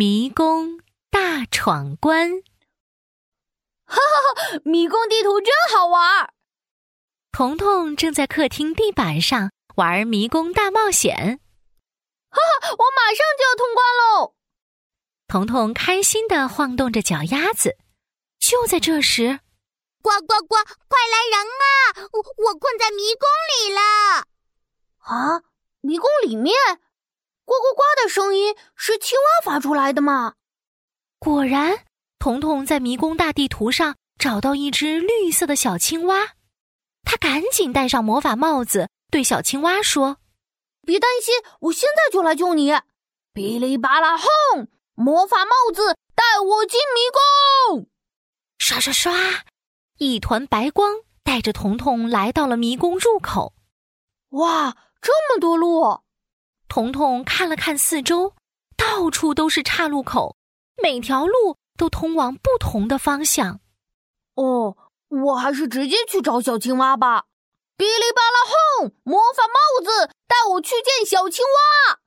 迷宫大闯关。哈哈哈！迷宫地图真好玩。彤彤正在客厅地板上玩迷宫大冒险。哈哈！我马上就要通关喽！彤彤开心的晃动着脚丫子。就在这时，呱呱呱！快来人啊！我我困在迷宫里了。啊！迷宫里面，呱呱呱的声音是青蛙发出来的吗？果然，彤彤在迷宫大地图上找到一只绿色的小青蛙，他赶紧戴上魔法帽子，对小青蛙说：“别担心，我现在就来救你！”噼里啪啦，轰！魔法帽子带我进迷宫。刷刷刷，一团白光带着彤彤来到了迷宫入口。哇，这么多路！彤彤看了看四周，到处都是岔路口，每条路都通往不同的方向。哦，我还是直接去找小青蛙吧。哔哩吧啦，轰！魔法帽子带我去见小青蛙。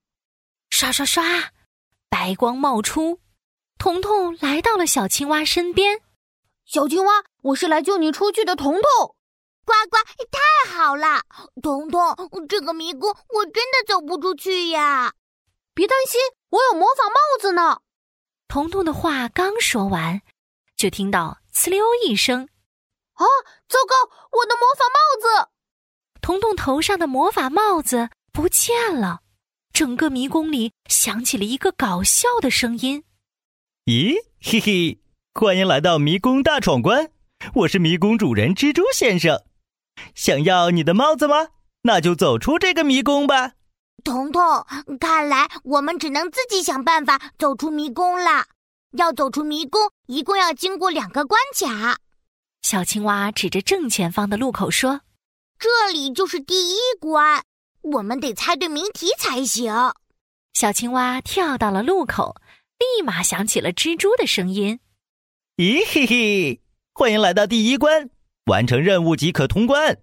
刷刷刷，白光冒出，彤彤来到了小青蛙身边。小青蛙，我是来救你出去的，彤彤。呱呱，太好了，彤彤，这个迷宫我真的走不出去呀！别担心，我有魔法帽子呢。彤彤的话刚说完，就听到“呲溜”一声，啊，糟糕，我的魔法帽子！彤彤头上的魔法帽子不见了，整个迷宫里响起了一个搞笑的声音：“咦，嘿嘿。”欢迎来到迷宫大闯关，我是迷宫主人蜘蛛先生。想要你的帽子吗？那就走出这个迷宫吧。彤彤，看来我们只能自己想办法走出迷宫了。要走出迷宫，一共要经过两个关卡。小青蛙指着正前方的路口说：“这里就是第一关，我们得猜对谜题才行。”小青蛙跳到了路口，立马响起了蜘蛛的声音。咦嘿嘿，欢迎来到第一关，完成任务即可通关。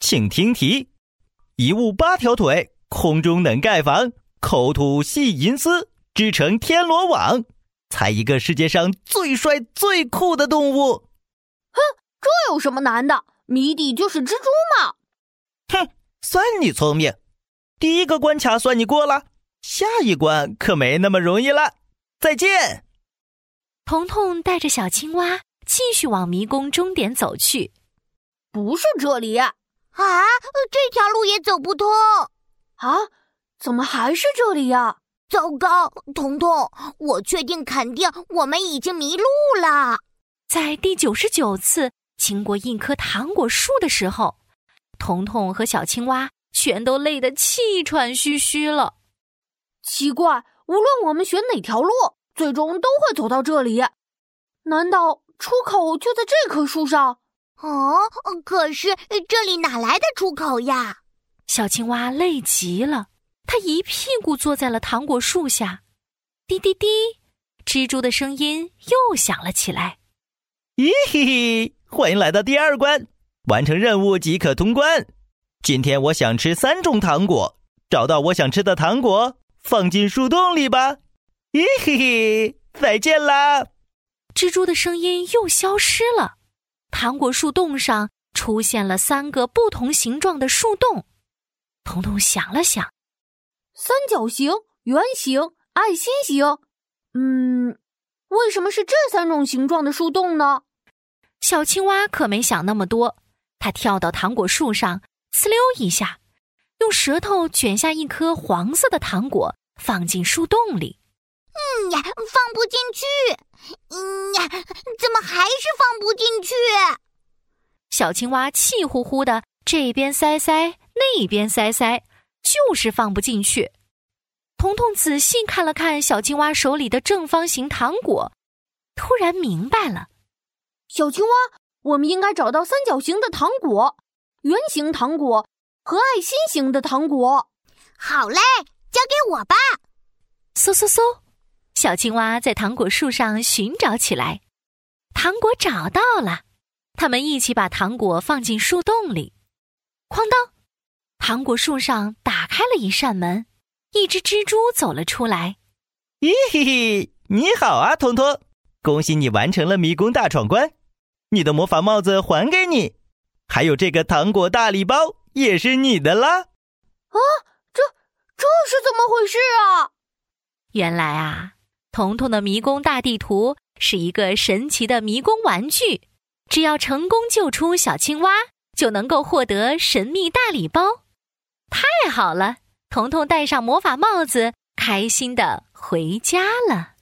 请听题：一物八条腿，空中能盖房，口吐细银丝，织成天罗网。猜一个世界上最帅最酷的动物。哼，这有什么难的？谜底就是蜘蛛嘛。哼，算你聪明。第一个关卡算你过了，下一关可没那么容易了。再见。彤彤带着小青蛙继续往迷宫终点走去。不是这里啊！这条路也走不通啊！怎么还是这里呀？糟糕，彤彤，我确定肯定我们已经迷路了。在第九十九次经过一棵糖果树的时候，彤彤和小青蛙全都累得气喘吁吁了。奇怪，无论我们选哪条路。最终都会走到这里，难道出口就在这棵树上？哦，可是这里哪来的出口呀？小青蛙累极了，它一屁股坐在了糖果树下。滴滴滴，蜘蛛的声音又响了起来。咦嘿嘿，欢迎来到第二关，完成任务即可通关。今天我想吃三种糖果，找到我想吃的糖果，放进树洞里吧。咦嘿嘿，再见啦！蜘蛛的声音又消失了。糖果树洞上出现了三个不同形状的树洞。彤彤想了想，三角形、圆形、爱心形。嗯，为什么是这三种形状的树洞呢？小青蛙可没想那么多，它跳到糖果树上，呲溜一下，用舌头卷下一颗黄色的糖果，放进树洞里。嗯呀，放不进去！嗯呀，怎么还是放不进去？小青蛙气呼呼的，这边塞塞，那边塞塞，就是放不进去。彤彤仔细看了看小青蛙手里的正方形糖果，突然明白了：小青蛙，我们应该找到三角形的糖果、圆形糖果和爱心形的糖果。好嘞，交给我吧。嗖嗖嗖！小青蛙在糖果树上寻找起来，糖果找到了，他们一起把糖果放进树洞里。哐当，糖果树上打开了一扇门，一只蜘蛛走了出来。咦嘿嘿，你好啊，彤彤！恭喜你完成了迷宫大闯关，你的魔法帽子还给你，还有这个糖果大礼包也是你的啦！啊，这这是怎么回事啊？原来啊，彤彤的迷宫大地图是一个神奇的迷宫玩具，只要成功救出小青蛙，就能够获得神秘大礼包。太好了，彤彤戴上魔法帽子，开心的回家了。